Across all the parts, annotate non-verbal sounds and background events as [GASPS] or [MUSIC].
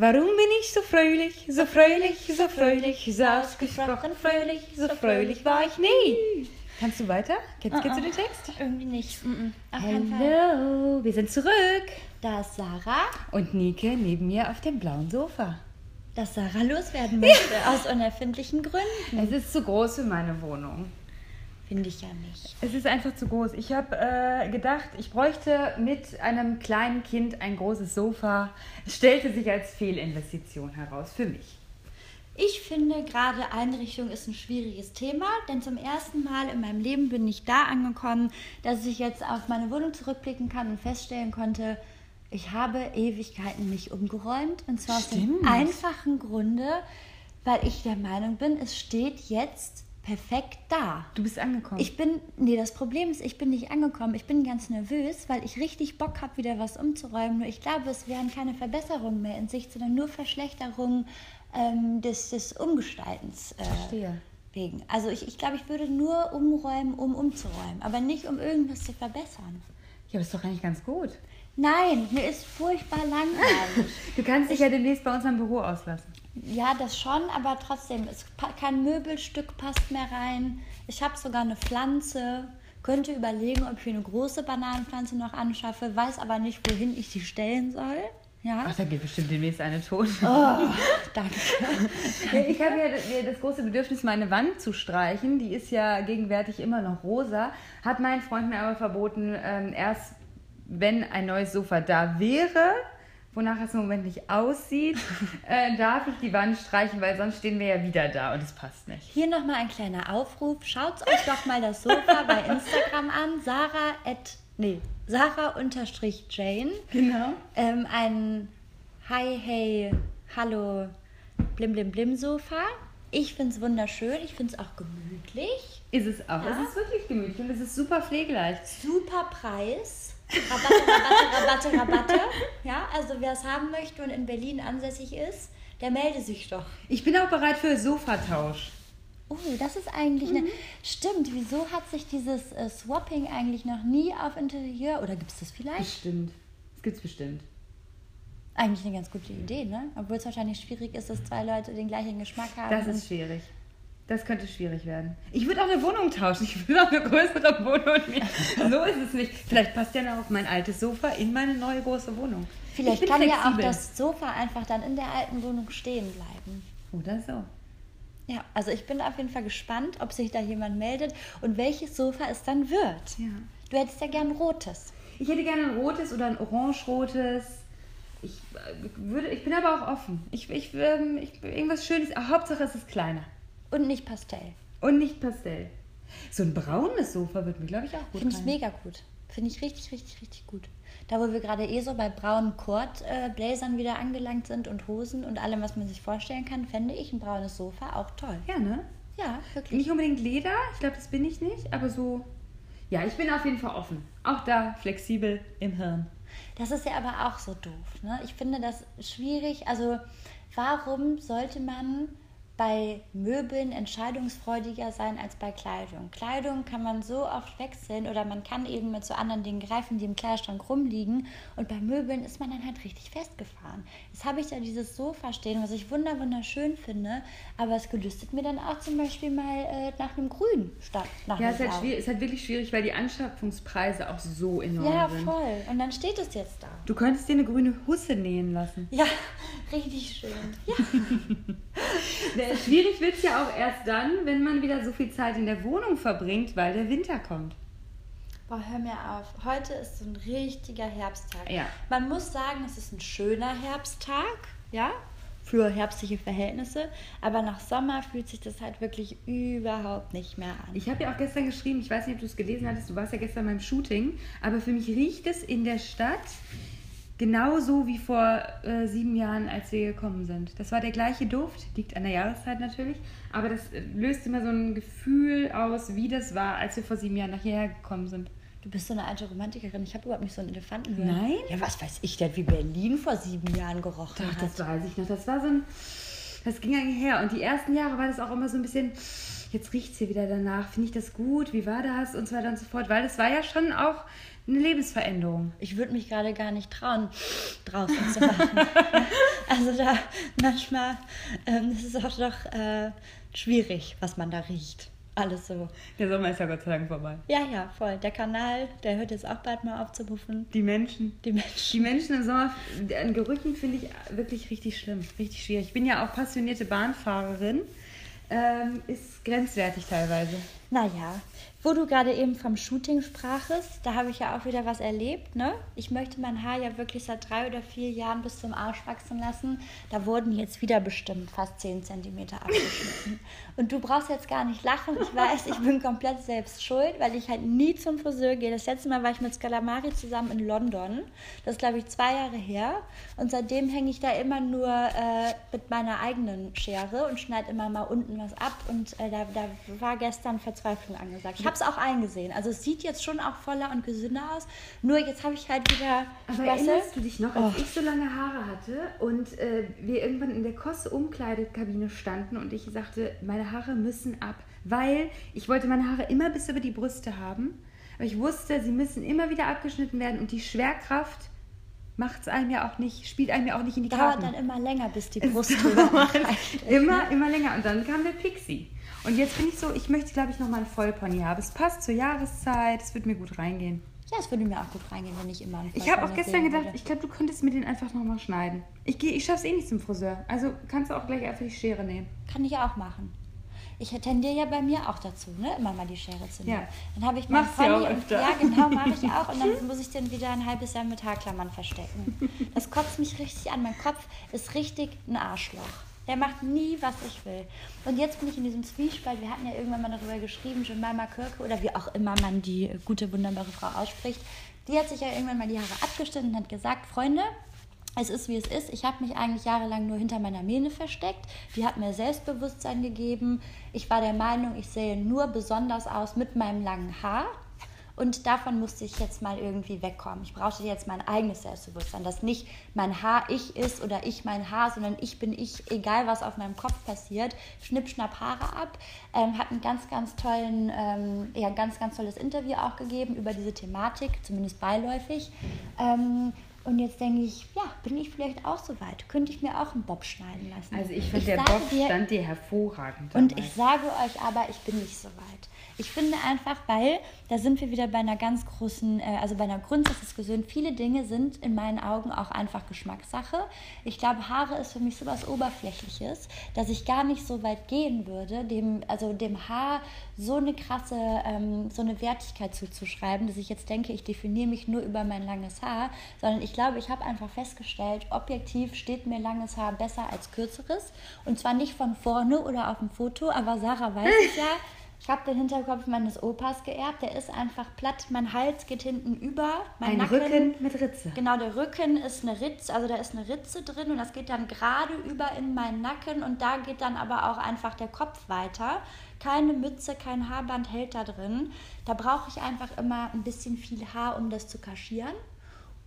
Warum bin ich so fröhlich, so fröhlich, so fröhlich, so ausgesprochen fröhlich, so fröhlich war ich nie. Kannst du weiter? Kennst, kennst du den Text? Irgendwie nicht. Mm -mm. Hallo, wir sind zurück. Da ist Sarah, Und Nike neben mir auf dem blauen Sofa. dass Sarah loswerden möchte, aus unerfindlichen Gründen. Es ist zu groß für meine Wohnung. Finde ich ja nicht. Es ist einfach zu groß. Ich habe äh, gedacht, ich bräuchte mit einem kleinen Kind ein großes Sofa. Es stellte sich als Fehlinvestition heraus für mich. Ich finde, gerade Einrichtung ist ein schwieriges Thema, denn zum ersten Mal in meinem Leben bin ich da angekommen, dass ich jetzt auf meine Wohnung zurückblicken kann und feststellen konnte, ich habe Ewigkeiten nicht umgeräumt. Und zwar aus Stimmt. dem einfachen Grunde, weil ich der Meinung bin, es steht jetzt perfekt da. Du bist angekommen. Ich bin, nee, das Problem ist, ich bin nicht angekommen. Ich bin ganz nervös, weil ich richtig Bock habe, wieder was umzuräumen. Nur ich glaube, es wären keine Verbesserungen mehr in Sicht, sondern nur Verschlechterungen ähm, des, des Umgestaltens äh, Verstehe. wegen. Also ich, ich glaube, ich würde nur umräumen, um umzuräumen, aber nicht, um irgendwas zu verbessern. ja, aber ist doch eigentlich ganz gut. Nein, mir ist furchtbar langweilig. [LAUGHS] Du kannst dich ja demnächst bei uns am Büro auslassen. Ja, das schon, aber trotzdem, es, kein Möbelstück passt mehr rein. Ich habe sogar eine Pflanze. Könnte überlegen, ob ich eine große Bananenpflanze noch anschaffe, weiß aber nicht, wohin ich die stellen soll. Ja, Ach, da geht bestimmt demnächst eine tot. oh, danke. [LAUGHS] Ich habe ja das- ja das große Bedürfnis, meine Wand zu streichen. Die ist ja gegenwärtig immer noch rosa. Hat mein Freund mir aber verboten, ähm, erst wenn ein neues Sofa da wäre, wonach es im Moment nicht aussieht, [LAUGHS] äh, darf ich die Wand streichen, weil sonst stehen wir ja wieder da und es passt nicht. Hier nochmal ein kleiner Aufruf. Schaut euch doch mal das Sofa bei [LAUGHS] Instagram an. Sarah at, nee, Sarah unterstrich Jane. Genau. Ähm, ein Hi, hey, hallo, blim, blim, blim Sofa. Ich finde es wunderschön. Ich finde es auch gemütlich. Ist es auch. Ja. Es ist wirklich gemütlich und es ist super pflegeleicht. Super Preis. Rabatte, Rabatte, Rabatte, Rabatte. Ja, also wer es haben möchte und in Berlin ansässig ist, der melde sich doch. Ich bin auch bereit für Sofatausch. Oh, das ist eigentlich eine. Stimmt, wieso hat sich dieses äh, Swapping eigentlich noch nie auf Interieur oder gibt es das vielleicht? Bestimmt. Das gibt's bestimmt. Eigentlich eine ganz gute Idee, ne? Obwohl es wahrscheinlich schwierig ist, dass zwei Leute den gleichen Geschmack haben. Das ist schwierig. Das könnte schwierig werden. Ich würde auch eine Wohnung tauschen. Ich will auch eine größere Wohnung. nehmen. So ist es nicht. Vielleicht passt ja noch mein altes Sofa in meine neue große Wohnung. Vielleicht kann ja auch flexibel. das Sofa einfach dann in der alten Wohnung stehen bleiben. Oder so. Ja, also ich bin auf jeden Fall gespannt, ob sich da jemand meldet und welches Sofa es dann wird. Ja. Du hättest ja gern rotes. Ich hätte gerne ein rotes oder ein orange-rotes. Ich, äh, würde, ich bin aber auch offen. Ich, ich, ähm, ich, irgendwas Schönes. Hauptsache es ist kleiner. Und nicht Pastell. Und nicht Pastell. So ein braunes Sofa wird mir, glaube ich, auch gut Finde ich mega gut. Finde ich richtig, richtig, richtig gut. Da, wo wir gerade eh so bei braunen Kord-Bläsern wieder angelangt sind und Hosen und allem, was man sich vorstellen kann, fände ich ein braunes Sofa auch toll. Ja, ne? Ja, wirklich. Nicht unbedingt Leder, ich glaube, das bin ich nicht, aber so. Ja, ich bin auf jeden Fall offen. Auch da flexibel im Hirn. Das ist ja aber auch so doof. Ne? Ich finde das schwierig. Also, warum sollte man bei Möbeln entscheidungsfreudiger sein als bei Kleidung? Kleidung kann man so oft wechseln oder man kann eben mit so anderen Dingen greifen, die im Kleiderschrank rumliegen. Und bei Möbeln ist man dann halt richtig festgefahren. Jetzt habe ich da dieses Sofa stehen, was ich wunder wunderschön finde, aber es gelüstet mir dann auch zum Beispiel mal äh, nach einem Grün statt nach Ja, einem es ist, halt es ist halt wirklich schwierig, weil die Anschaffungspreise auch so enorm Ja, sind. voll. Und dann steht es jetzt da. Du könntest dir eine grüne Husse nähen lassen. Ja, [LAUGHS] richtig schön. Ja. [LAUGHS] [LAUGHS] Äh, Schwierig wird es ja auch erst dann, wenn man wieder so viel Zeit in der Wohnung verbringt, weil der Winter kommt. Boah, hör mir auf. Heute ist so ein richtiger Herbsttag. Ja. Man muss sagen, es ist ein schöner Herbsttag, ja, für herbstliche Verhältnisse. Aber nach Sommer fühlt sich das halt wirklich überhaupt nicht mehr an. Ich habe ja auch gestern geschrieben, ich weiß nicht, ob du es gelesen hattest, du warst ja gestern beim Shooting, aber für mich riecht es in der Stadt genauso wie vor äh, sieben Jahren, als wir gekommen sind. Das war der gleiche Duft, liegt an der Jahreszeit natürlich, aber das äh, löst immer so ein Gefühl aus, wie das war, als wir vor sieben Jahren nachher gekommen sind. Du bist so eine alte Romantikerin. Ich habe überhaupt nicht so einen Elefanten hören. Nein? Ja, was weiß ich denn, wie Berlin vor sieben Jahren gerochen Doch, hat. das weiß ich noch. Das war so ein. Das ging eigentlich her. Und die ersten Jahre war das auch immer so ein bisschen. Jetzt riecht es hier wieder danach. Finde ich das gut? Wie war das? Und so weiter und so fort. Weil das war ja schon auch eine Lebensveränderung. Ich würde mich gerade gar nicht trauen, draußen zu machen. [LAUGHS] Also da manchmal ähm, ist es auch doch äh, schwierig, was man da riecht. Alles so. Der Sommer ist ja Gott sei Dank vorbei. Ja, ja, voll. Der Kanal, der hört jetzt auch bald mal auf zu puffen. Die Menschen. Die Menschen. Die Menschen im Sommer, an Gerüchen finde ich wirklich richtig schlimm, richtig schwierig. Ich bin ja auch passionierte Bahnfahrerin. Ähm, ist grenzwertig teilweise. Naja, wo du gerade eben vom Shooting sprachest, da habe ich ja auch wieder was erlebt. Ne? Ich möchte mein Haar ja wirklich seit drei oder vier Jahren bis zum Arsch wachsen lassen. Da wurden jetzt wieder bestimmt fast zehn Zentimeter abgeschnitten. [LAUGHS] Und du brauchst jetzt gar nicht lachen. Ich weiß, ich bin komplett selbst schuld, weil ich halt nie zum Friseur gehe. Das letzte Mal war ich mit Scalamari zusammen in London. Das ist, glaube ich, zwei Jahre her. Und seitdem hänge ich da immer nur äh, mit meiner eigenen Schere und schneide immer mal unten was ab. Und äh, da, da war gestern Verzweiflung angesagt. Ich habe es auch eingesehen. Also es sieht jetzt schon auch voller und gesünder aus. Nur jetzt habe ich halt wieder. Aber weißt erinnerst du dich noch, als ich so lange Haare hatte und äh, wir irgendwann in der Kosse-Umkleidekabine standen und ich sagte, meine Haare müssen ab, weil ich wollte meine Haare immer bis über die Brüste haben. Aber ich wusste, sie müssen immer wieder abgeschnitten werden und die Schwerkraft macht es einem ja auch nicht, spielt einem ja auch nicht in die dauert Karten. dann immer länger, bis die Brust drüber [LAUGHS] dauert immer, immer länger. Und dann kam der Pixie. Und jetzt bin ich so, ich möchte, glaube ich, nochmal einen Vollpony haben. Es passt zur Jahreszeit, es wird mir gut reingehen. Ja, es würde mir auch gut reingehen, wenn ich immer einen Ich habe auch gestern gedacht, würde. ich glaube, du könntest mir den einfach nochmal schneiden. Ich, geh- ich schaff's eh nicht zum Friseur. Also kannst du auch gleich einfach die Schere nehmen. Kann ich auch machen. Ich tendiere ja bei mir auch dazu, ne? immer mal die Schere zu nehmen. Ja. Dann habe ich meinen Machst du ja Pony auch und öfter. ja, genau, mache ich [LAUGHS] auch. Und dann muss ich den wieder ein halbes Jahr mit Haarklammern verstecken. Das kotzt mich richtig an. Mein Kopf ist richtig ein Arschloch. Der macht nie, was ich will. Und jetzt bin ich in diesem Zwiespalt. Wir hatten ja irgendwann mal darüber geschrieben, Jemima Kirke oder wie auch immer man die gute, wunderbare Frau ausspricht. Die hat sich ja irgendwann mal die Haare abgeschnitten und hat gesagt, Freunde, es ist wie es ist. Ich habe mich eigentlich jahrelang nur hinter meiner Mähne versteckt. Die hat mir Selbstbewusstsein gegeben. Ich war der Meinung, ich sehe nur besonders aus mit meinem langen Haar. Und davon musste ich jetzt mal irgendwie wegkommen. Ich brauchte jetzt mein eigenes Selbstbewusstsein, dass nicht mein Haar ich ist oder ich mein Haar, sondern ich bin ich, egal was auf meinem Kopf passiert. Schnipp, schnapp Haare ab. Ähm, hat einen ganz, ganz tollen, ähm, ja, ganz, ganz tolles Interview auch gegeben über diese Thematik, zumindest beiläufig. Ähm, und jetzt denke ich, ja, bin ich vielleicht auch so weit? Könnte ich mir auch einen Bob schneiden lassen? Also ich finde, der Bob dir- stand dir hervorragend. und damals. ich sage euch aber, ich bin nicht so weit. Ich finde einfach, weil da sind wir wieder bei einer ganz großen, äh, also bei einer Grundsatzdiskussion. Viele Dinge sind in meinen Augen auch einfach Geschmackssache. Ich glaube, Haare ist für mich so was Oberflächliches, dass ich gar nicht so weit gehen würde, dem, also dem Haar so eine krasse, ähm, so eine Wertigkeit zuzuschreiben, dass ich jetzt denke, ich definiere mich nur über mein langes Haar, sondern ich glaube, ich habe einfach festgestellt, objektiv steht mir langes Haar besser als kürzeres. Und zwar nicht von vorne oder auf dem Foto, aber Sarah weiß es ja. Ich habe den Hinterkopf meines Opas geerbt. Der ist einfach platt. Mein Hals geht hinten über. Mein Ein Nacken, Rücken mit Ritze. Genau, der Rücken ist eine Ritze, also da ist eine Ritze drin und das geht dann gerade über in meinen Nacken und da geht dann aber auch einfach der Kopf weiter. Keine Mütze, kein Haarband hält da drin. Da brauche ich einfach immer ein bisschen viel Haar, um das zu kaschieren.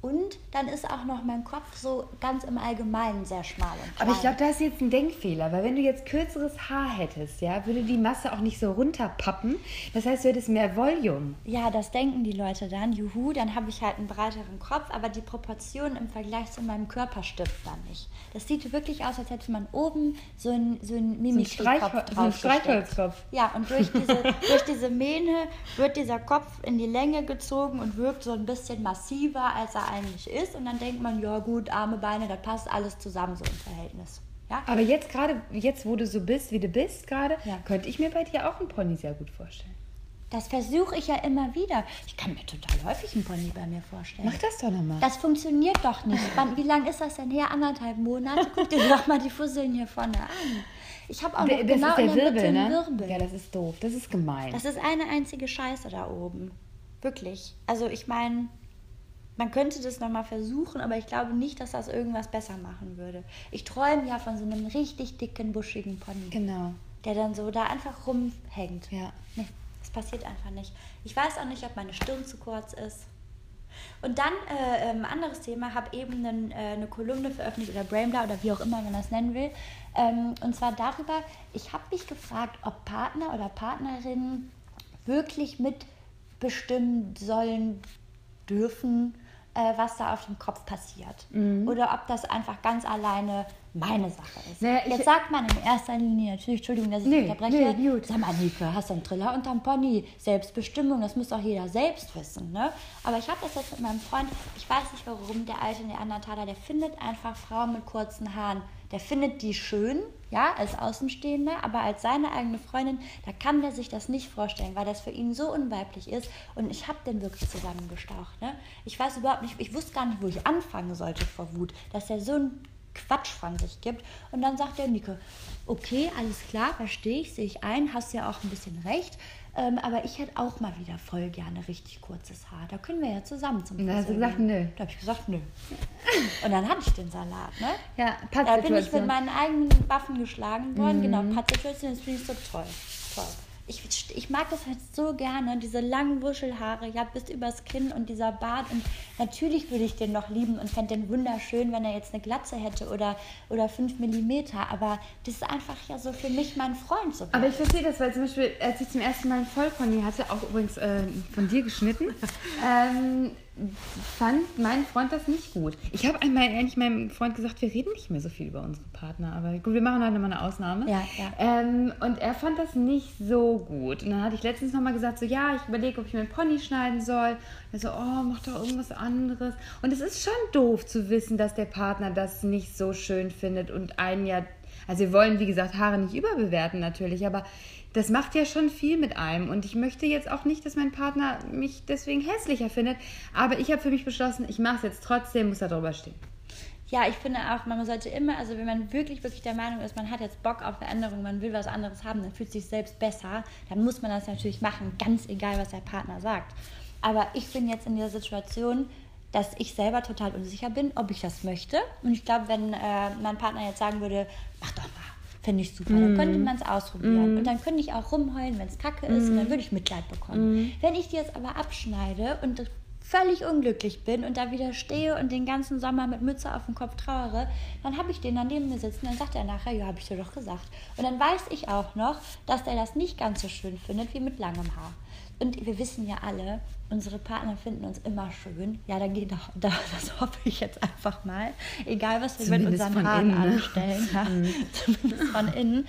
Und dann ist auch noch mein Kopf so ganz im Allgemeinen sehr schmal und klein. Aber ich glaube, da ist jetzt ein Denkfehler, weil wenn du jetzt kürzeres Haar hättest, ja, würde die Masse auch nicht so runterpappen. Das heißt, du hättest mehr Volume. Ja, das denken die Leute dann. Juhu, dann habe ich halt einen breiteren Kopf, aber die Proportion im Vergleich zu meinem Körper stimmt dann nicht. Das sieht wirklich aus, als hätte man oben so einen so einen Mimikry-Kopf so einen draufgesteckt. Streichholzkopf. Ja, und durch [LAUGHS] diese, durch diese Mähne wird dieser Kopf in die Länge gezogen und wirkt so ein bisschen massiver, als er eigentlich ist. Und dann denkt man, ja gut, Arme, Beine, das passt alles zusammen so im Verhältnis. Ja? Aber jetzt gerade, jetzt wo du so bist, wie du bist gerade, Ja. könnte ich mir bei dir auch einen Pony sehr gut vorstellen. Das versuche ich ja immer wieder. Ich kann mir total häufig einen Pony bei mir vorstellen. Mach das doch nochmal. Das funktioniert doch nicht. Wie lange ist das denn her? Anderthalb Monate? Guck dir doch mal die Fusseln hier vorne an. Ich habe auch noch Das genau ist der in der Mitte Wirbel, ne? Wirbel. Ja, das ist doof. Das ist gemein. Das ist eine einzige Scheiße da oben. Wirklich. Also ich meine, man könnte das nochmal versuchen, aber ich glaube nicht, dass das irgendwas besser machen würde. Ich träume ja von so einem richtig dicken, buschigen Pony, genau. der dann so da einfach rumhängt. Ja. Nee, das passiert einfach nicht. Ich weiß auch nicht, ob meine Stirn zu kurz ist. Und dann, äh, ähm, anderes Thema, habe eben einen, äh, eine Kolumne veröffentlicht oder Brainbla oder wie auch immer man das nennen will. Ähm, und zwar darüber, ich habe mich gefragt, ob Partner oder Partnerinnen wirklich mitbestimmen sollen, dürfen, äh, was da auf dem Kopf passiert. Mhm. Oder ob das einfach ganz alleine meine Sache ist. Naja, Jetzt sagt man in erster Linie natürlich, Entschuldigung, dass ich Nee, unterbreche, nee, gut. sag mal, Nike, hast du einen Triller unterm Pony? Selbstbestimmung, das muss doch jeder selbst wissen. Ne? Aber ich habe das jetzt mit meinem Freund, ich weiß nicht warum, der alte Neandertaler, der findet einfach Frauen mit kurzen Haaren. Der findet die schön, ja, als Außenstehender, aber als seine eigene Freundin, da kann der sich das nicht vorstellen, weil das für ihn so unweiblich ist. Und ich habe den wirklich zusammengestaucht. Ne? Ich weiß überhaupt nicht, ich wusste gar nicht, wo ich anfangen sollte vor Wut, dass er so ein Quatsch von sich gibt. Und dann sagt der Nico, okay, alles klar, verstehe ich, sehe ich ein, hast ja auch ein bisschen recht. Ähm, aber ich hätte auch mal wieder voll gerne richtig kurzes Haar. Da können wir ja zusammen zum Und da hast du Friseur gesagt, nö. Da habe ich gesagt, nö. Und dann hatte ich den Salat, ne? Ja, Da bin ich mit Pattsituation. meinen eigenen Waffen geschlagen worden. Genau, Pattsituation, das finde ich so toll. Toll. Ich, ich mag das halt so gerne, diese langen Wuschelhaare, ja, bis übers Kinn und dieser Bart. Und natürlich würde ich den noch lieben und fände den wunderschön, wenn er jetzt eine Glatze hätte oder, oder fünf Millimeter. Aber das ist einfach ja so für mich mein Freund. So Aber ich verstehe das, weil zum Beispiel, als ich zum ersten Mal einen Vollpony hatte, auch übrigens äh, von dir geschnitten, [LAUGHS] ähm, fand mein Freund das nicht gut. Ich habe einmal eigentlich meinem Freund gesagt, wir reden nicht mehr so viel über unsere Partner, aber gut, wir machen heute mal eine Ausnahme. Ja, ja. Ähm, und er fand das nicht so gut. Und dann hatte ich letztens nochmal gesagt, so ja, ich überlege, ob ich mir einen Pony schneiden soll. Er so, oh, mach doch irgendwas anderes. Und es ist schon doof zu wissen, dass der Partner das nicht so schön findet und einen ja, also wir wollen, wie gesagt, Haare nicht überbewerten natürlich, aber das macht ja schon viel mit einem. Und ich möchte jetzt auch nicht, dass mein Partner mich deswegen hässlicher findet. Aber ich habe für mich beschlossen, ich mache es jetzt trotzdem, muss da drüber stehen. Ja, ich finde auch, man sollte immer, also wenn man wirklich, wirklich der Meinung ist, man hat jetzt Bock auf Veränderung, man will was anderes haben, dann fühlt sich selbst besser, dann muss man das natürlich machen, ganz egal, was der Partner sagt. Aber ich bin jetzt in der Situation, dass ich selber total unsicher bin, ob ich das möchte. Und ich glaube, wenn äh, mein Partner jetzt sagen würde, mach doch mal, finde ich super, dann könnte man es ausprobieren. Und dann könnte ich auch rumheulen, wenn es kacke ist, und dann würde ich Mitleid bekommen. Wenn ich die jetzt aber abschneide und völlig unglücklich bin und da wieder stehe und den ganzen Sommer mit Mütze auf dem Kopf trauere, dann habe ich den dann neben mir sitzen, dann sagt er nachher, ja, habe ich dir doch gesagt. Und dann weiß ich auch noch, dass der das nicht ganz so schön findet wie mit langem Haar. Und wir wissen ja alle, unsere Partner finden uns immer schön. Ja, dann geht doch, da, [LAUGHS] das hoffe ich jetzt einfach mal. Egal, was wir mit Zumindest unseren von Haaren innen, ne? anstellen. Ja, [LAUGHS] Zumindest von innen.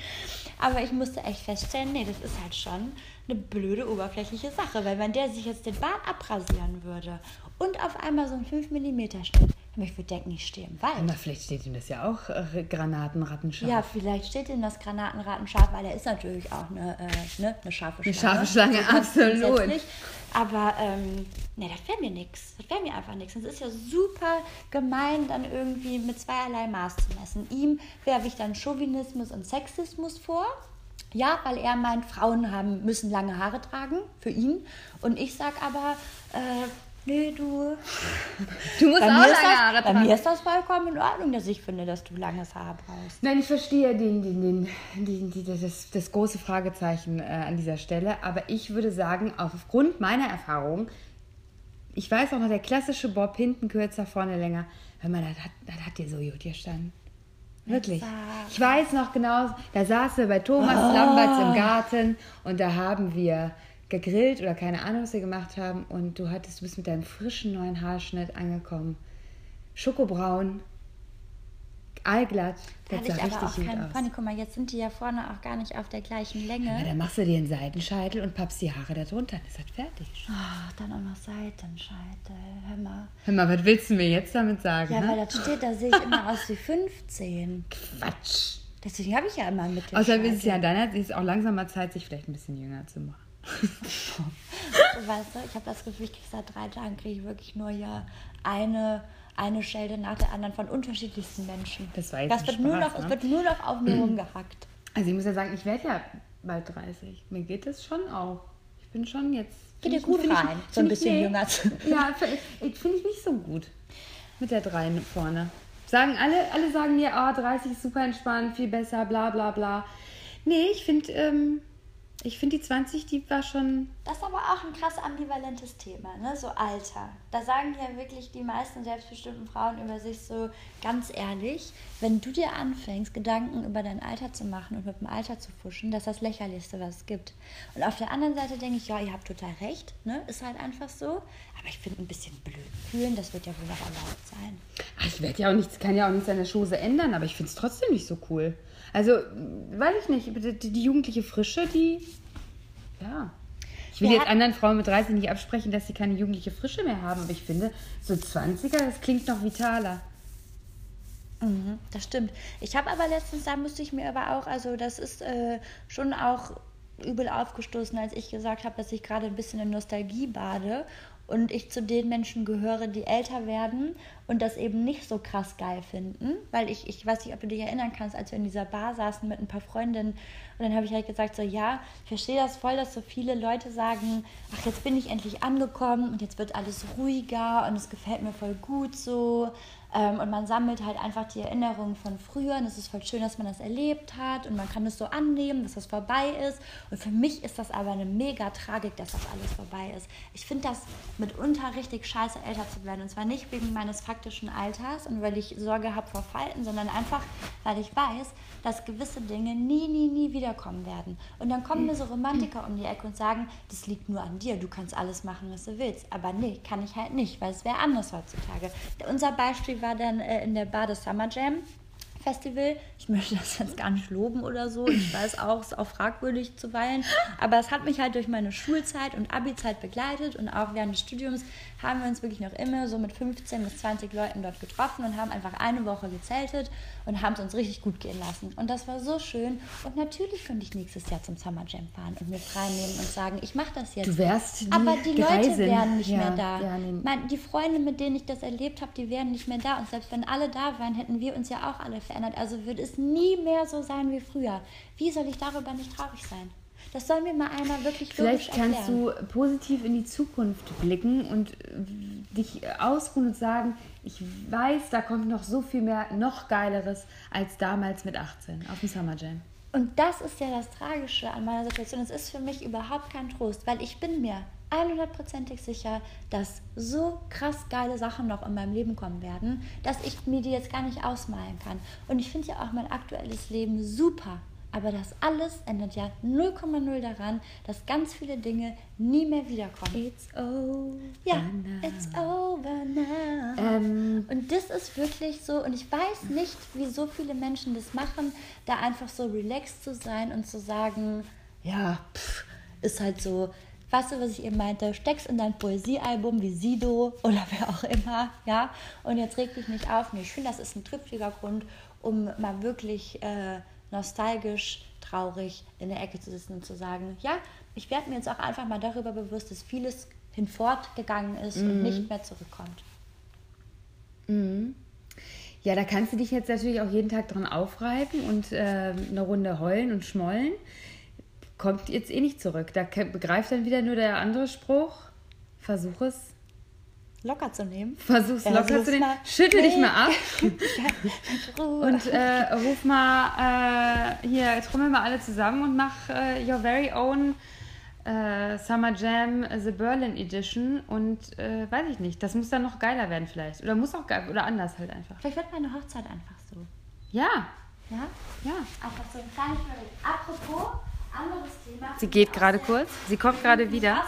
Aber ich musste echt feststellen, nee, das ist halt schon eine blöde oberflächliche Sache. Weil wenn der sich jetzt den Bart abrasieren würde und auf einmal so einen 5 mm Schnitt, ich würde denken, ich stehe im Wald. Na, vielleicht steht ihm das ja auch äh, Granatenrattenscharf. Ja, vielleicht steht ihm das Granatenraten scharf, weil er ist natürlich auch eine, äh, ne, eine scharfe Schlange. scharfe Schlange, So absolut. Aber ähm, nee, das wäre mir nichts. Das wäre mir einfach nichts. Es ist ja super gemein, dann irgendwie mit zweierlei Maß zu messen. Ihm werfe ich dann Chauvinismus und Sexismus vor. Ja, weil er meint, Frauen haben, müssen lange Haare tragen, für ihn. Und ich sag aber, äh, nee, du, Du musst bei, auch lange ist, Haare das, bei tragen. mir ist das vollkommen in Ordnung, dass ich finde, dass du langes Haar brauchst. Nein, ich verstehe den, den, den, den, den, das, das große Fragezeichen äh, an dieser Stelle, aber ich würde sagen, aufgrund meiner Erfahrung, ich weiß auch noch, der klassische Bob hinten kürzer, vorne länger, hör mal, das hat, das hat dir so gut gestanden. Wirklich. Ich weiß noch genau, da saßen wir bei Thomas Lamberts im Garten und da haben wir gegrillt oder keine Ahnung, was wir gemacht haben und du hattest, du bist mit deinem frischen neuen Haarschnitt angekommen. Schokobraun, allglatt. Da Das hatte ich aber auch keinen. Pony. Guck mal, jetzt sind die ja vorne auch gar nicht auf der gleichen Länge. dann machst du dir einen Seitenscheitel und pappst die Haare da drunter. Dann ist das fertig. Ach, dann auch noch Seitenscheitel. Hör mal. Hör mal, was willst du mir jetzt damit sagen? Ja, hä? weil das steht, da sehe ich immer aus wie 15. Quatsch. Deswegen habe ich ja immer einen mit Außerdem ist es ja deiner ist auch langsam mal Zeit, sich vielleicht ein bisschen jünger zu machen. [LAUGHS] Weißt du, ich habe das Gefühl, ich kriege seit drei Tagen kriege ich wirklich nur ja eine, eine Schelde nach der anderen von unterschiedlichsten Menschen. Das war jetzt das wird nur Spaß, noch, Es ne? wird nur noch auf mir [CLEARS THROAT] rumgehackt. Also ich muss ja sagen, ich werde ja bald 30. Mir geht das schon auch. Ich bin schon jetzt. Geht dir gut find ich- rein, so ein bisschen jünger zu [LAUGHS] Ja, finde ich, nicht so gut. Mit der 3 vorne. Sagen alle, alle sagen mir, ah, 30 ist super entspannt, viel besser, bla bla bla. Nee, ich finde, ähm, Ich finde die 20, die war schon. Das ist aber auch ein krass ambivalentes Thema, ne? So Alter. Da sagen ja wirklich die meisten selbstbestimmten Frauen über sich so ganz ehrlich, wenn du dir anfängst, Gedanken über dein Alter zu machen und mit dem Alter zu fuschen, das ist das Lächerlichste, was es gibt. Und auf der anderen Seite denke ich, ja, ihr habt total recht, ne? Ist halt einfach so. Aber ich finde ein bisschen blöd fühlen, das wird ja wohl noch erlaubt sein. Ach, ich werde ja auch nichts, kann ja auch nichts an der Schose ändern, aber ich finde es trotzdem nicht so cool. Also, weiß ich nicht, die, die jugendliche Frische, die, ja. Ich will Wir jetzt anderen Frauen mit 30 nicht absprechen, dass sie keine jugendliche Frische mehr haben, aber ich finde, so 20er, das klingt noch vitaler. Mhm, das stimmt. Ich habe aber letztens, da musste ich mir aber auch, also das ist äh, schon auch übel aufgestoßen, als ich gesagt habe, dass ich gerade ein bisschen in Nostalgie bade und ich zu den Menschen gehöre, die älter werden und das eben nicht so krass geil finden, weil ich, ich weiß nicht, ob du dich erinnern kannst, als wir in dieser Bar saßen mit ein paar Freundinnen und dann habe ich halt gesagt, so ja, ich verstehe das voll, dass so viele Leute sagen, ach, jetzt bin ich endlich angekommen und jetzt wird alles ruhiger und es gefällt mir voll gut so. Ähm, und man sammelt halt einfach die Erinnerungen von früher und es ist voll schön, dass man das erlebt hat und man kann es so annehmen, dass das vorbei ist. Und für mich ist das aber eine mega Tragik, dass das alles vorbei ist. Ich finde das mitunter richtig scheiße, älter zu werden. Und zwar nicht wegen meines faktischen Alters und weil ich Sorge habe vor Falten, sondern einfach, weil ich weiß, dass gewisse Dinge nie, nie, nie wiederkommen werden. Und dann kommen mir so Romantiker um die Ecke und sagen, das liegt nur an dir, du kannst alles machen, was du willst. Aber nee, kann ich halt nicht, weil es wäre anders heutzutage. Unser Beispiel war dann äh, in der Bar des Summer Jam. Festival. Ich möchte das jetzt gar nicht loben oder so. Ich weiß auch, es ist auch fragwürdig zuweilen. Aber es hat mich halt durch meine Schulzeit und Abi-Zeit begleitet und auch während des Studiums haben wir uns wirklich noch immer so mit 15 bis 20 Leuten dort getroffen und haben einfach eine Woche gezeltet und haben es uns richtig gut gehen lassen. Und das war so schön. Und natürlich könnte ich nächstes Jahr zum Summer Jam fahren und mir frei nehmen und sagen, ich mache das jetzt. Du wärst die Aber die Leute Greisin. wären nicht Ja, mehr da. ja, nee. Die Freunde, mit denen ich das erlebt habe, die wären nicht mehr da. Und selbst wenn alle da wären, hätten wir uns ja auch alle verändert. Also wird es nie mehr so sein wie früher. Wie soll ich darüber nicht traurig sein? Das soll mir mal einer wirklich Vielleicht logisch erklären. kannst du positiv in die Zukunft blicken und äh, dich ausruhen und sagen, ich weiß, da kommt noch so viel mehr, noch geileres als damals mit 18 auf dem Summer Jam. Und das ist ja das Tragische an meiner Situation. Es ist für mich überhaupt kein Trost, weil ich bin mir 100%ig sicher, dass so krass geile Sachen noch in meinem Leben kommen werden, dass ich mir die jetzt gar nicht ausmalen kann. Und ich finde ja auch mein aktuelles Leben super. Aber das alles ändert ja 0,0 daran, dass ganz viele Dinge nie mehr wiederkommen. It's over Ja, now. it's over now. Ähm, Und das ist wirklich so, und ich weiß nicht, wie so viele Menschen das machen, da einfach so relaxed zu sein und zu sagen, ja, pff, ist halt so, weißt du, was ich eben meinte, steckst in dein Poesiealbum wie Sido oder wer auch immer, ja, und jetzt reg dich nicht auf. Nee, ich finde, das ist ein triftiger Grund, um mal wirklich äh, nostalgisch, traurig in der Ecke zu sitzen und zu sagen, ja, ich werde mir jetzt auch einfach mal darüber bewusst, dass vieles hinfortgegangen ist und nicht mehr zurückkommt. ja, da kannst du dich jetzt natürlich auch jeden Tag dran aufreiben und äh, eine Runde heulen und schmollen. Kommt jetzt eh nicht zurück. Da begreift dann wieder nur der andere Spruch. Versuch es. locker zu nehmen. Versuch's Ja, locker zu nehmen. mal. Schüttel dich Nee. mal ab. [LAUGHS] Ruhe. Und äh, ruf mal äh, hier, trommel mal alle zusammen und mach äh, your very own äh, Summer Jam äh, The Berlin Edition und äh, weiß ich nicht, das muss dann noch geiler werden vielleicht. Oder muss auch geil, oder anders halt einfach. Vielleicht wird meine Hochzeit einfach so. Ja, Ja? ja. Einfach so ein kleines. Apropos. Sie geht gerade kurz, sie kommt gerade wieder.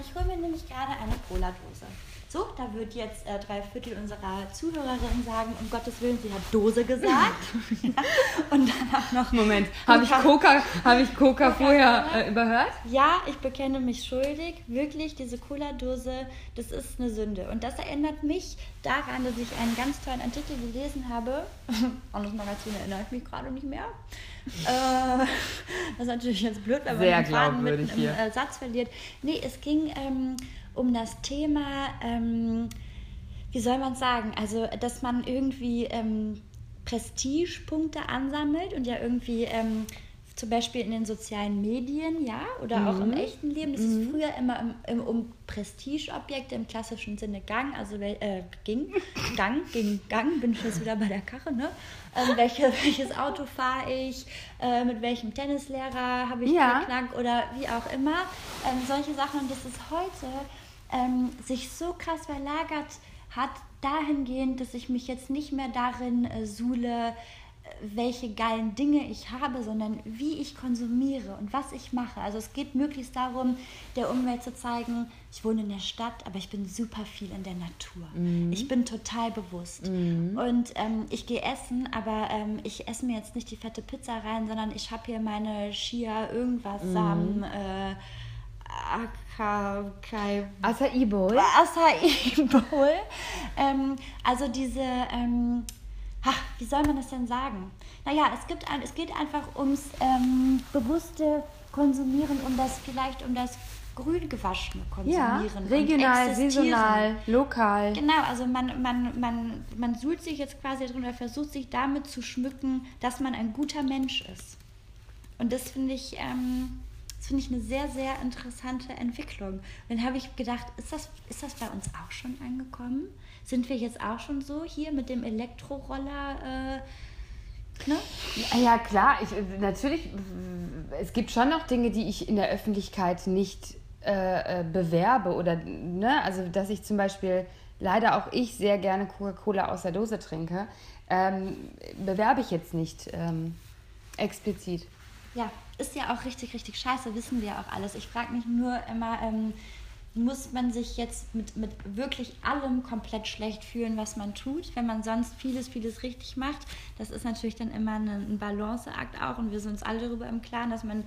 Ich hole mir nämlich gerade eine Cola-Dose. So, da wird jetzt äh, drei Viertel unserer Zuhörerinnen sagen, um Gottes Willen, sie hat Dose gesagt. [LAUGHS] Und dann auch noch, Moment, habe ich Coca, habe ich Coca vorher äh, überhört? ja, ich bekenne mich schuldig. Wirklich, diese Cola-Dose, das ist eine Sünde. Und das erinnert mich daran, dass ich einen ganz tollen Artikel gelesen habe. [LAUGHS] An das Magazin erinnere ich mich gerade nicht mehr. äh, [LAUGHS] das ist natürlich jetzt blöd, wenn man den Faden mitten im äh, Satz verliert. Nee, es ging ähm, um das Thema, ähm, wie soll man sagen, also dass man irgendwie ähm, Prestigepunkte ansammelt und ja irgendwie ähm, zum Beispiel in den sozialen Medien, ja, oder mhm. auch im mhm. echten Leben. Das mhm. ist früher immer im, im, um Prestigeobjekte im klassischen Sinne Gang, also äh, ging, [LAUGHS] Gang, gegen Gang, bin ich jetzt wieder bei der Karre, ne? Ähm, welche, [LAUGHS] welches Auto fahre ich, äh, mit welchem Tennislehrer habe ich ja. geknackt oder wie auch immer. Ähm, solche Sachen. Und das ist heute ähm, sich so krass verlagert hat, dahingehend, dass ich mich jetzt nicht mehr darin äh, suhle, welche geilen Dinge ich habe, sondern wie ich konsumiere und was ich mache. Also es geht möglichst darum, der Umwelt zu zeigen, ich wohne in der Stadt, aber ich bin super viel in der Natur. Mhm. Ich bin total bewusst. Mhm. Und ähm, ich gehe essen, aber ähm, ich esse mir jetzt nicht die fette Pizza rein, sondern ich habe hier meine Chia irgendwas mhm. Samen. Äh, Acai Bowl. Acai Bowl. [LAUGHS] ähm, also diese ähm, ach, wie soll man das denn sagen? Naja, es, gibt ein, es geht einfach ums ähm, bewusste Konsumieren, um das vielleicht um das grün gewaschene Konsumieren. Ja, regional, saisonal, lokal. Genau, also man, man, man, man sucht sich jetzt quasi drin oder versucht sich damit zu schmücken, dass man ein guter Mensch ist. Und das finde ich, ähm, das ich eine sehr, sehr interessante Entwicklung. Dann habe ich gedacht, ist das, ist das bei uns auch schon angekommen? Sind wir jetzt auch schon so hier mit dem Elektroroller? Äh, ne? Ja, klar. Ich, natürlich, es gibt schon noch Dinge, die ich in der Öffentlichkeit nicht äh, äh, bewerbe. Oder, ne? Also, dass ich zum Beispiel leider auch ich sehr gerne Coca-Cola aus der Dose trinke, ähm, bewerbe ich jetzt nicht ähm, explizit. Ja, ist ja auch richtig, richtig scheiße, wissen wir auch alles. Ich frage mich nur immer, ähm, muss man sich jetzt mit, mit wirklich allem komplett schlecht fühlen, was man tut, wenn man sonst vieles, vieles richtig macht. Das ist natürlich dann immer ein, ein Balanceakt auch und wir sind uns alle darüber im Klaren, dass man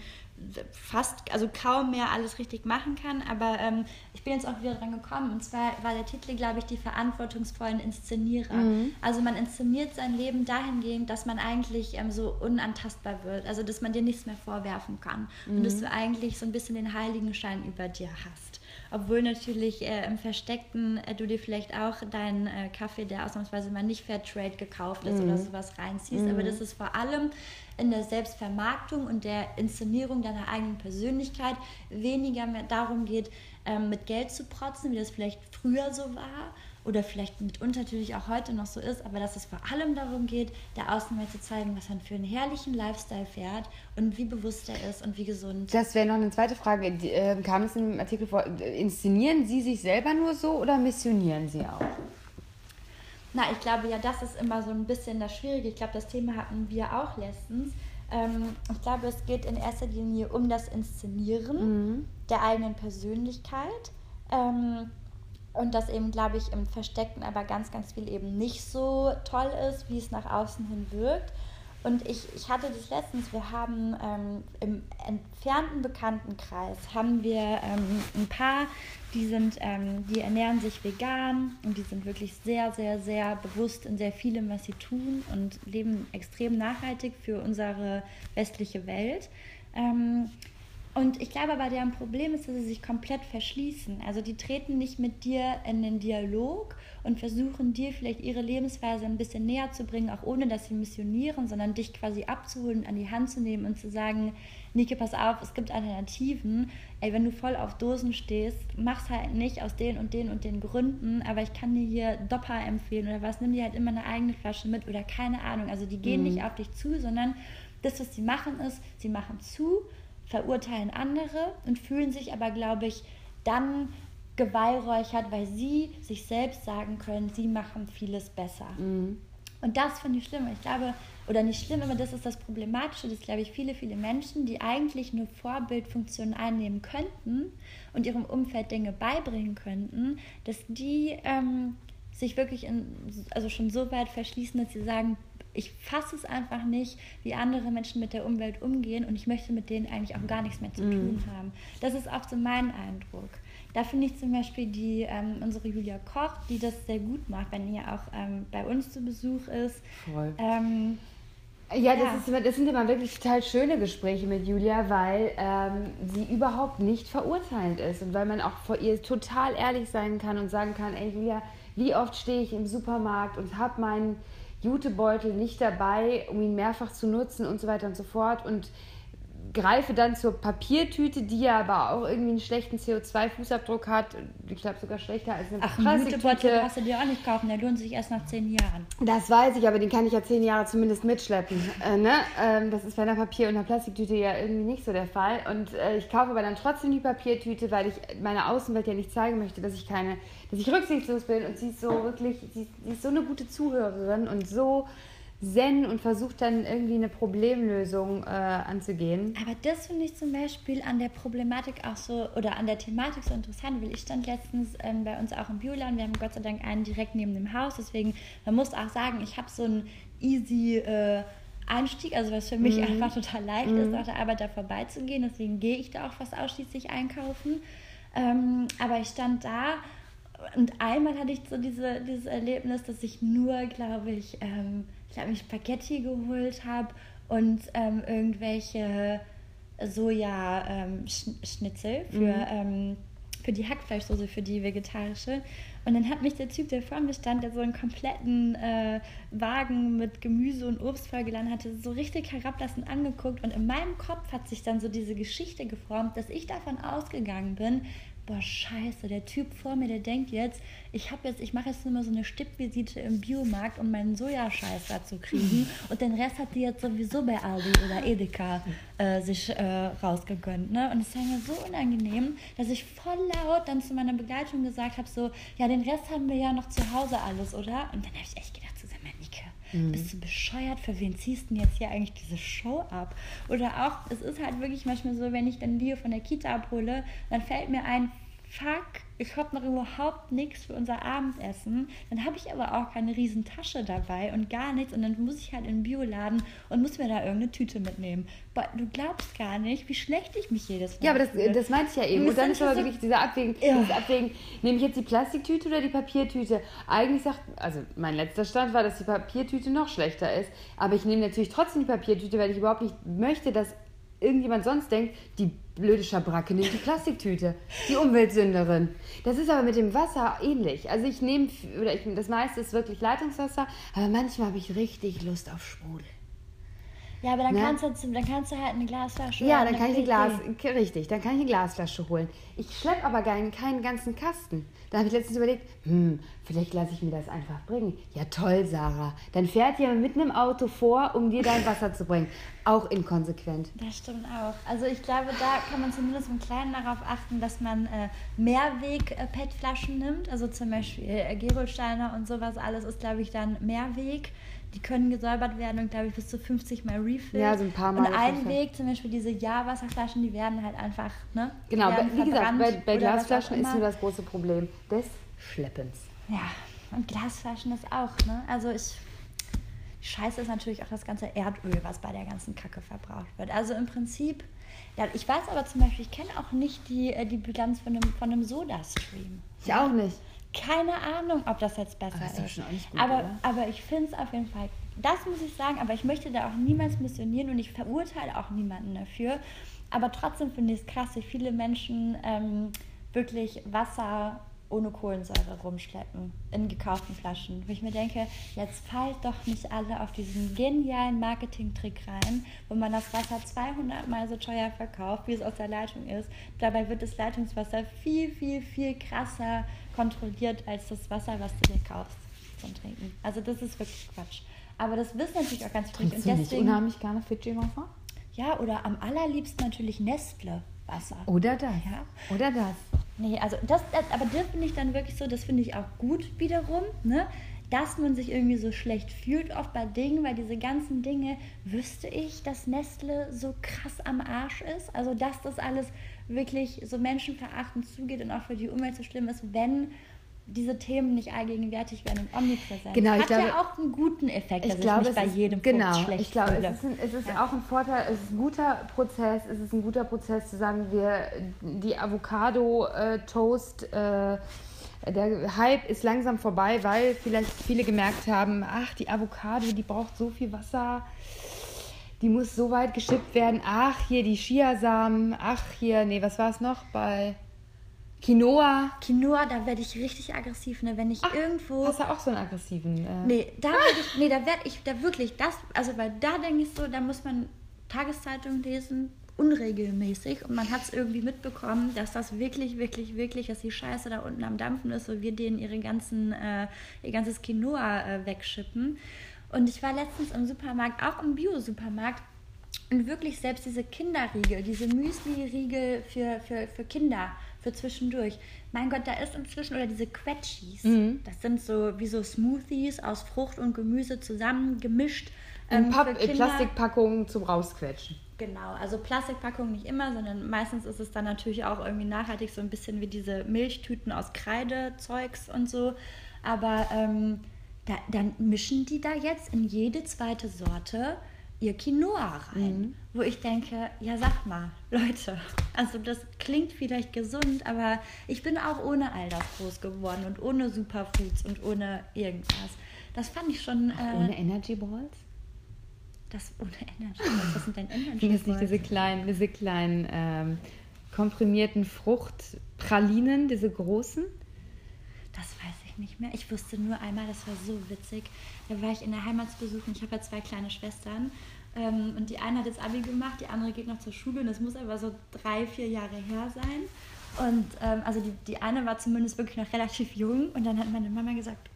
fast, also kaum mehr alles richtig machen kann. Aber ähm, ich bin jetzt auch wieder dran gekommen. Und zwar war der Titel, glaube ich, die verantwortungsvollen Inszenierer. Mhm. Also man inszeniert sein Leben dahingehend, dass man eigentlich ähm, so unantastbar wird. Also dass man dir nichts mehr vorwerfen kann. Mhm. Und dass du eigentlich so ein bisschen den Heiligenschein über dir hast obwohl natürlich äh, im Versteckten äh, du dir vielleicht auch deinen äh, Kaffee, der ausnahmsweise mal nicht Fairtrade gekauft ist mhm. oder sowas reinziehst. Mhm. Aber das ist vor allem in der Selbstvermarktung und der Inszenierung deiner eigenen Persönlichkeit weniger mehr darum geht, ähm, mit Geld zu protzen, wie das vielleicht früher so war oder vielleicht mitunter natürlich auch heute noch so ist, aber dass es vor allem darum geht, der Außenwelt zu zeigen, was er für einen herrlichen Lifestyle fährt und wie bewusst er ist und wie gesund. Das wäre noch eine zweite Frage. Äh, kam es im Artikel vor, inszenieren Sie sich selber nur so oder missionieren Sie auch? Na, ich glaube ja, das ist immer so ein bisschen das Schwierige. Ich glaube, das Thema hatten wir auch letztens. Ähm, ich glaube, es geht in erster Linie um das Inszenieren mhm. der eigenen Persönlichkeit. Ähm, und das eben, glaube ich, im Versteckten aber ganz, ganz viel eben nicht so toll ist, wie es nach außen hin wirkt. Und ich, ich hatte das letztens, wir haben ähm, im entfernten Bekanntenkreis, haben wir ähm, ein paar, die sind, ähm, die ernähren sich vegan und die sind wirklich sehr, sehr, sehr bewusst in sehr vielem, was sie tun und leben extrem nachhaltig für unsere westliche Welt. Und ich glaube aber, deren Problem ist, dass sie sich komplett verschließen. Also die treten nicht mit dir in den Dialog und versuchen dir vielleicht ihre Lebensweise ein bisschen näher zu bringen, auch ohne dass sie missionieren, sondern dich quasi abzuholen, an die Hand zu nehmen und zu sagen, Nike, pass auf, es gibt Alternativen. Ey, wenn du voll auf Dosen stehst, mach's halt nicht aus den und den und den Gründen, aber ich kann dir hier Dopper empfehlen oder was, nimm dir halt immer eine eigene Flasche mit oder keine Ahnung. Also die gehen mhm. nicht auf dich zu, sondern das, was sie machen, ist, sie machen zu verurteilen andere und fühlen sich aber, glaube ich, dann geweihräuchert, weil sie sich selbst sagen können, sie machen vieles besser. Mhm. Und das finde ich schlimm. Ich glaube, oder nicht schlimm, aber das ist das Problematische, dass, glaube ich, viele, viele Menschen, die eigentlich nur Vorbildfunktionen einnehmen könnten und ihrem Umfeld Dinge beibringen könnten, dass die ähm, sich wirklich in, also schon so weit verschließen, dass sie sagen, ich fasse es einfach nicht, wie andere Menschen mit der Umwelt umgehen und ich möchte mit denen eigentlich auch gar nichts mehr zu mm. tun haben. Das ist auch so mein Eindruck. Da finde ich zum Beispiel die, ähm, unsere Julia Koch, die das sehr gut macht, wenn ihr auch ähm, bei uns zu Besuch ist. Voll. Ähm, ja, das, ja. Ist, das sind immer wirklich total schöne Gespräche mit Julia, weil ähm, sie überhaupt nicht verurteilend ist und weil man auch vor ihr total ehrlich sein kann und sagen kann, ey Julia, wie oft stehe ich im Supermarkt und habe meinen Jutebeutel nicht dabei, um ihn mehrfach zu nutzen und so weiter und so fort. Und greife dann zur Papiertüte, die ja aber auch irgendwie einen schlechten CO2-Fußabdruck hat. Ich glaube sogar schlechter als eine Ach, einen Jutebeutel brauchst du dir auch nicht kaufen, der lohnt sich erst nach zehn Jahren. Das weiß ich, aber den kann ich ja zehn Jahre zumindest mitschleppen. Äh, ne? ähm, das ist bei einer Papier- und einer Plastiktüte ja irgendwie nicht so der Fall. Und äh, ich kaufe aber dann trotzdem die Papiertüte, weil ich meiner Außenwelt ja nicht zeigen möchte, dass ich keine, dass ich rücksichtslos bin. Und sie ist so wirklich, sie, sie ist so eine gute Zuhörerin und so zen und versucht dann irgendwie eine Problemlösung äh, anzugehen. Aber das finde ich zum Beispiel an der Problematik auch so oder an der Thematik so interessant, weil ich stand letztens ähm, bei uns auch im Bioladen. Wir haben Gott sei Dank einen direkt neben dem Haus, deswegen man muss auch sagen, ich habe so einen easy äh, Einstieg, also was für mich mhm. einfach total leicht mhm. ist, nach der Arbeit da vorbeizugehen. Deswegen gehe ich da auch fast ausschließlich einkaufen. Ähm, aber ich stand da und einmal hatte ich so diese, dieses Erlebnis, dass ich nur, glaube ich, ähm, ich habe mir Spaghetti geholt habe und ähm, irgendwelche Soja-Schnitzel für, mhm. ähm, für die Hackfleischsoße, für die vegetarische. Und dann hat mich der Typ, der vor mir stand, der so einen kompletten äh, Wagen mit Gemüse und Obst vollgeladen hatte, so richtig herablassend angeguckt. Und in meinem Kopf hat sich dann so diese Geschichte geformt, dass ich davon ausgegangen bin, boah, scheiße, der Typ vor mir, der denkt jetzt, ich habe jetzt, ich mache jetzt nur mal so eine Stippvisite im Biomarkt, um meinen Sojascheiß da zu kriegen. [LAUGHS] Und den Rest hat die jetzt sowieso bei Aldi oder Edeka äh, sich äh, rausgegönnt. Ne? Und es war mir so unangenehm, dass ich voll laut dann zu meiner Begleitung gesagt habe, so, ja, den Rest haben wir ja noch zu Hause alles, oder? Und dann habe ich echt gedacht, so, sag mal, Nike, Mhm. Bist du bescheuert? Für wen ziehst du denn jetzt hier eigentlich diese Show ab? Oder auch, es ist halt wirklich manchmal so, wenn ich dann Leo von der Kita abhole, dann fällt mir ein, fuck, ich habe noch überhaupt nichts für unser Abendessen. Dann habe ich aber auch keine riesen Tasche dabei und gar nichts. Und dann muss ich halt in den Bioladen und muss mir da irgendeine Tüte mitnehmen. Boah, du glaubst gar nicht, wie schlecht ich mich jedes Mal Ja, aber das, das meinte ich ja eben. Und dann ist aber wirklich dieser Abwägen, ja. dieses Abwägen, nehme ich jetzt die Plastiktüte oder die Papiertüte? Eigentlich sagt, also mein letzter Stand war, dass die Papiertüte noch schlechter ist. Aber ich nehme natürlich trotzdem die Papiertüte, weil ich überhaupt nicht möchte, dass irgendjemand sonst denkt, die blöde Schabracke nimmt die Plastiktüte, die Umweltsünderin. Das ist aber mit dem Wasser ähnlich. Also ich nehme, oder ich, das meiste ist wirklich Leitungswasser, aber manchmal habe ich richtig Lust auf Sprudel. Ja, aber dann, ne? kannst du, dann kannst du halt eine Glasflasche Ja, dann kann ich eine Glas, richtig, dann kann ich eine Glasflasche holen. Ich schleppe aber keinen, keinen ganzen Kasten. Da habe ich letztens überlegt, hm, vielleicht lasse ich mir das einfach bringen. Ja, toll, Sarah. Dann fährt jemand mit einem Auto vor, um dir dein Wasser zu bringen. Auch inkonsequent. Das stimmt auch. Also ich glaube, da kann man zumindest im Kleinen darauf achten, dass man äh, Mehrweg-PET-Flaschen nimmt. Also zum Beispiel äh, Gerolsteiner und sowas alles ist, glaube ich, dann Mehrweg. Die können gesäubert werden und glaube ich bis zu 50 Mal Refill. Ja, so ein paar Mal. Und ein Weg, zum Beispiel diese Ja-Wasserflaschen, die werden halt einfach, ne? Genau, wie gesagt, bei, bei Glasflaschen ist nur das große Problem des Schleppens. Ja, und Glasflaschen ist auch, ne? Also ich. Scheiße ist natürlich auch das ganze Erdöl, was bei der ganzen Kacke verbraucht wird. Also im Prinzip, ja, ich weiß aber zum Beispiel, ich kenne auch nicht die, äh, die Bilanz von einem, von einem Soda-Stream. Ich auch nicht keine Ahnung, ob das jetzt besser das ist. Gut, aber, aber ich finde es auf jeden Fall, das muss ich sagen, aber ich möchte da auch niemals missionieren und ich verurteile auch niemanden dafür. Aber trotzdem finde ich es krass, wie viele Menschen ähm, wirklich Wasser ohne Kohlensäure rumschleppen in gekauften Flaschen. Wo ich mir denke, jetzt fallt doch nicht alle auf diesen genialen Marketing-Trick rein, wo man das Wasser 200 Mal so teuer verkauft, wie es aus der Leitung ist. Dabei wird das Leitungswasser viel, viel, viel krasser kontrolliert als das Wasser, was du dir kaufst zum Trinken. Also das ist wirklich Quatsch. Aber das wissen natürlich auch ganz viele. Und deswegen nicht unheimlich gerne Fidji Wasser? Ja, oder am allerliebsten natürlich Nestle Wasser. Oder das. Ja. Oder das. Nee, also das, aber das finde ich dann wirklich so, das finde ich auch gut wiederum, ne? dass man sich irgendwie so schlecht fühlt oft bei Dingen, weil diese ganzen Dinge, wüsste ich, dass Nestle so krass am Arsch ist. Also dass das alles wirklich so menschenverachtend zugeht und auch für die Umwelt so schlimm ist, wenn diese Themen nicht allgegenwärtig werden und omnipräsent. Genau, ich Hat glaube, ja auch einen guten Effekt, dass ich, glaube, ich nicht bei ist, jedem genau, schlecht ich glaube, fühle. es ist, ein, es ist ja. auch ein Vorteil, es ist ein guter Prozess, es ist ein guter Prozess zu sagen, wir die Avocado-Toast äh, der Hype ist langsam vorbei, weil vielleicht viele gemerkt haben, ach, die Avocado, die braucht so viel Wasser, die muss so weit geschippt werden. Ach, hier die Chiasamen, ach, hier, nee, was war es noch bei Quinoa. Quinoa, da werde ich richtig aggressiv, ne? Wenn ich Ach, irgendwo. Hast du auch so einen aggressiven? Äh... Nee, da werde ich, nee, da werde ich, da wirklich, das, also weil da denke ich so, da muss man Tageszeitung lesen unregelmäßig und man hat es irgendwie mitbekommen, dass das wirklich, wirklich, wirklich, dass die Scheiße da unten am Dampfen ist und wir denen ihre ganzen, äh, ihr ganzes Quinoa äh, wegschippen. Und ich war letztens im Supermarkt, auch im Bio-Supermarkt, und wirklich selbst diese Kinderriegel, diese Müsli-Riegel für, für, für Kinder, für zwischendurch. Mein Gott, da ist inzwischen, oder diese Quetschis, mhm. das sind so wie so Smoothies aus Frucht und Gemüse zusammengemischt. Ähm, Papp, Plastikpackungen zum Rausquetschen. Genau, also Plastikpackungen nicht immer, sondern meistens ist es dann natürlich auch irgendwie nachhaltig, so ein bisschen wie diese Milchtüten aus Kreidezeugs und so. Aber ähm, da, dann mischen die da jetzt in jede zweite Sorte ihr Quinoa rein. Mhm. Wo ich denke, ja sag mal, Leute, also das klingt vielleicht gesund, aber ich bin auch ohne all das groß geworden und ohne Superfoods und ohne irgendwas. Das fand ich schon. Äh, ohne Energy Balls? Das ohne Energy Balls. Was sind denn [LAUGHS] Energy Balls? Das nicht diese kleinen, diese kleinen ähm, komprimierten Fruchtpralinen, diese großen? Das weiß ich nicht mehr. Ich wusste nur einmal, das war so witzig. Da war ich in der Heimatsbesuch und ich habe ja zwei kleine Schwestern. Ähm, und die eine hat jetzt Abi gemacht, die andere geht noch zur Schule und das muss aber so drei, vier Jahre her sein. Und ähm, also die, die eine war zumindest wirklich noch relativ jung und dann hat meine Mama gesagt,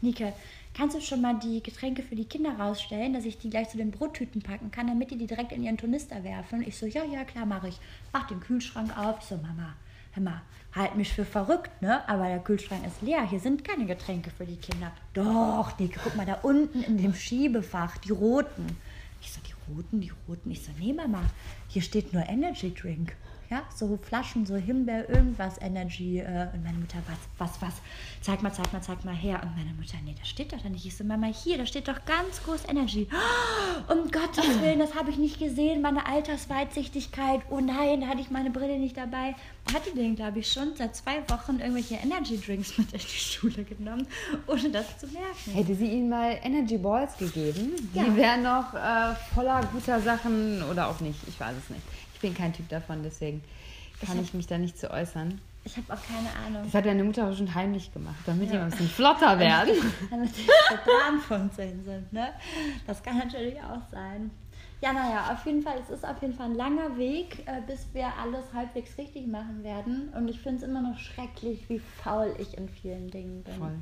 Nike, kannst du schon mal die Getränke für die Kinder rausstellen, dass ich die gleich zu den Brottüten packen kann, damit die die direkt in ihren Tornister werfen? Ich so, ja, ja, klar, mache ich. Mach den Kühlschrank auf. Ich so, Mama, hör mal, halt mich für verrückt, ne? Aber der Kühlschrank ist leer. Hier sind keine Getränke für die Kinder. Doch, Nike, guck mal da unten in dem Schiebefach, die roten. Ich so, die roten, die roten. Ich so, nee, Mama, hier steht nur Energy Drink ja, so Flaschen, so Himbeer, irgendwas, Energy. Äh, und meine Mutter, was, was, was, zeig mal, zeig mal, zeig mal her. Und meine Mutter, nee, das steht doch da nicht. Ich so, Mama, hier, da steht doch ganz groß Energy. Oh, [GASPS] um Gottes [CLEARS THROAT] Willen, das habe ich nicht gesehen, meine Altersweitsichtigkeit. Oh nein, da hatte ich meine Brille nicht dabei. Hatte den, glaube ich, schon seit zwei Wochen irgendwelche Energy Drinks mit in die Schule genommen, ohne das zu merken. Hätte sie ihnen mal Energy Balls gegeben, ja. die wären noch äh, voller guter Sachen oder auch nicht, ich weiß es nicht bin kein Typ davon, deswegen kann ich, ich mich da nicht zu äußern. Ich habe auch keine Ahnung. Das hat deine Mutter auch schon heimlich gemacht, damit ja. die ein bisschen flotter werden. damit die von sind, ne? Das kann natürlich auch sein. Ja, naja, auf jeden Fall, es ist auf jeden Fall ein langer Weg, äh, bis wir alles halbwegs richtig machen werden. Und ich finde es immer noch schrecklich, wie faul ich in vielen Dingen bin. Voll.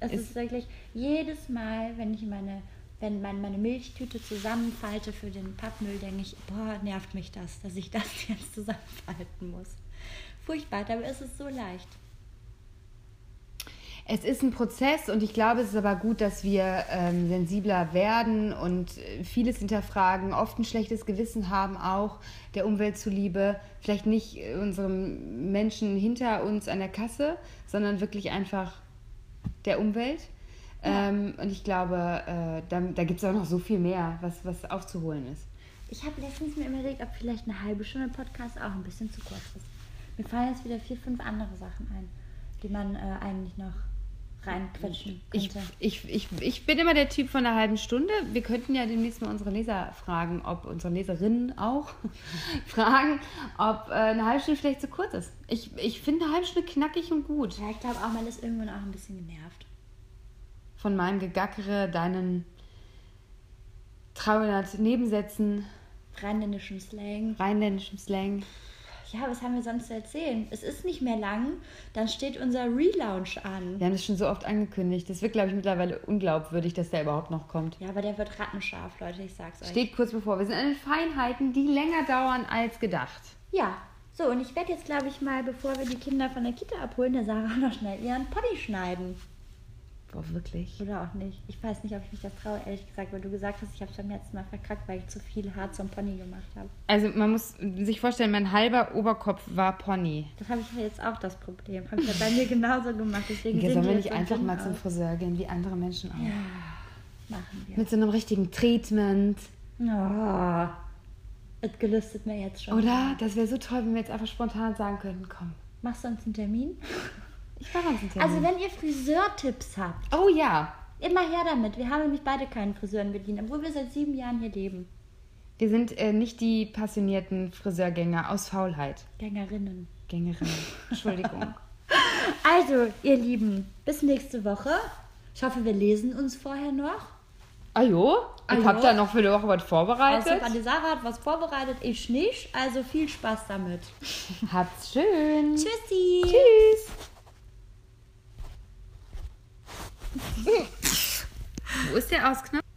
Es ist, ist wirklich jedes Mal, wenn ich meine wenn man meine Milchtüte zusammenfalte für den Pappmüll, denke ich, boah, nervt mich das, dass ich [LAUGHS] das jetzt zusammenfalten muss. Furchtbar, dabei ist es so leicht. Es ist ein Prozess und ich glaube, es ist aber gut, dass wir ähm, sensibler werden und äh, vieles hinterfragen, oft ein schlechtes Gewissen haben, auch der Umwelt zuliebe. Vielleicht nicht unserem Menschen hinter uns an der Kasse, sondern wirklich einfach der Umwelt. Ähm, und ich glaube, äh, da, da gibt es auch noch so viel mehr, was, was aufzuholen ist. Ich habe letztens mir überlegt, ob vielleicht eine halbe Stunde Podcast auch ein bisschen zu kurz ist. Mir fallen jetzt wieder vier, fünf andere Sachen ein, die man äh, eigentlich noch reinquetschen könnte. Ich, ich, ich, ich bin immer der Typ von einer halben Stunde. Wir könnten ja demnächst mal unsere Leser fragen, ob unsere Leserinnen auch [LAUGHS] fragen, ob äh, eine halbe Stunde vielleicht zu kurz ist. Ich, ich finde eine halbe Stunde knackig und gut. Ja, ich glaube auch, man ist irgendwann auch ein bisschen genervt von meinem Gegackere, deinen 300 Nebensätzen. Rheinländischen Slang. Rheinländischen Slang. Ja, was haben wir sonst zu erzählen? Es ist nicht mehr lang, dann steht unser Relaunch an. Wir haben das schon so oft angekündigt. Das wird, glaube ich, mittlerweile unglaubwürdig, dass der überhaupt noch kommt. Ja, aber der wird rattenscharf, Leute, ich sag's euch. Steht kurz bevor. Wir sind an den Feinheiten, die länger dauern als gedacht. Ja, so, und ich werde jetzt, glaube ich, mal, bevor wir die Kinder von der Kita abholen, der Sarah [LAUGHS] noch schnell ihren Pony schneiden. Boah, wirklich? Oder auch nicht. Ich weiß nicht, ob ich mich das traue, ehrlich gesagt, weil du gesagt hast, ich habe es beim letzten Mal verkackt, weil ich zu viel Haar zum Pony gemacht habe. Also man muss sich vorstellen, mein halber Oberkopf war Pony. Das habe ich ja jetzt auch das Problem. Habe ich ja bei mir genauso gemacht. Deswegen ja, sollen wir nicht einfach mal aus. zum Friseur gehen, wie andere Menschen auch? Ja, machen wir. Mit so einem richtigen Treatment. Oh, es gelüstet mir jetzt schon. Oder? Das wäre so toll, wenn wir jetzt einfach spontan sagen könnten, komm. Machst du uns einen Termin? Ich uns einen Termin. Also wenn ihr Friseurtipps habt. Oh ja. Immer her damit. Wir haben nämlich beide keinen Friseur in Berlin, obwohl wir seit sieben Jahren hier leben. Wir sind äh, nicht die passionierten Friseurgänger aus Faulheit. Gängerinnen. Gängerinnen. [LAUGHS] Entschuldigung. also, ihr Lieben, bis nächste Woche. Ich hoffe, wir lesen uns vorher noch. Ah jo? Ah Ich jo. hab da noch für die Woche was vorbereitet. Also, die Sarah hat was vorbereitet, ich nicht. Also viel Spaß damit. [LAUGHS] Habt's schön. Tschüssi. Tschüss. Wo ist der Ausknopf?